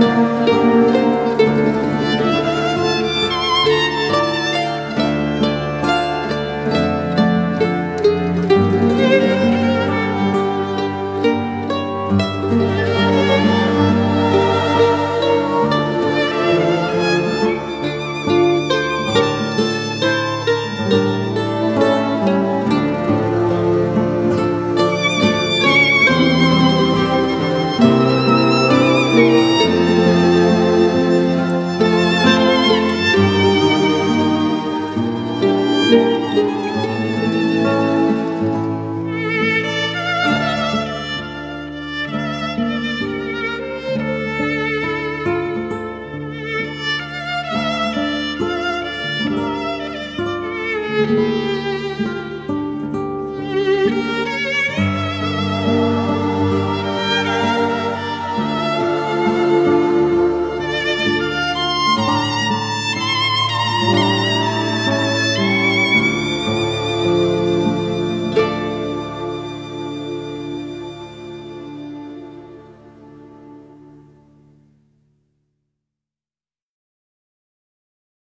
Thank Música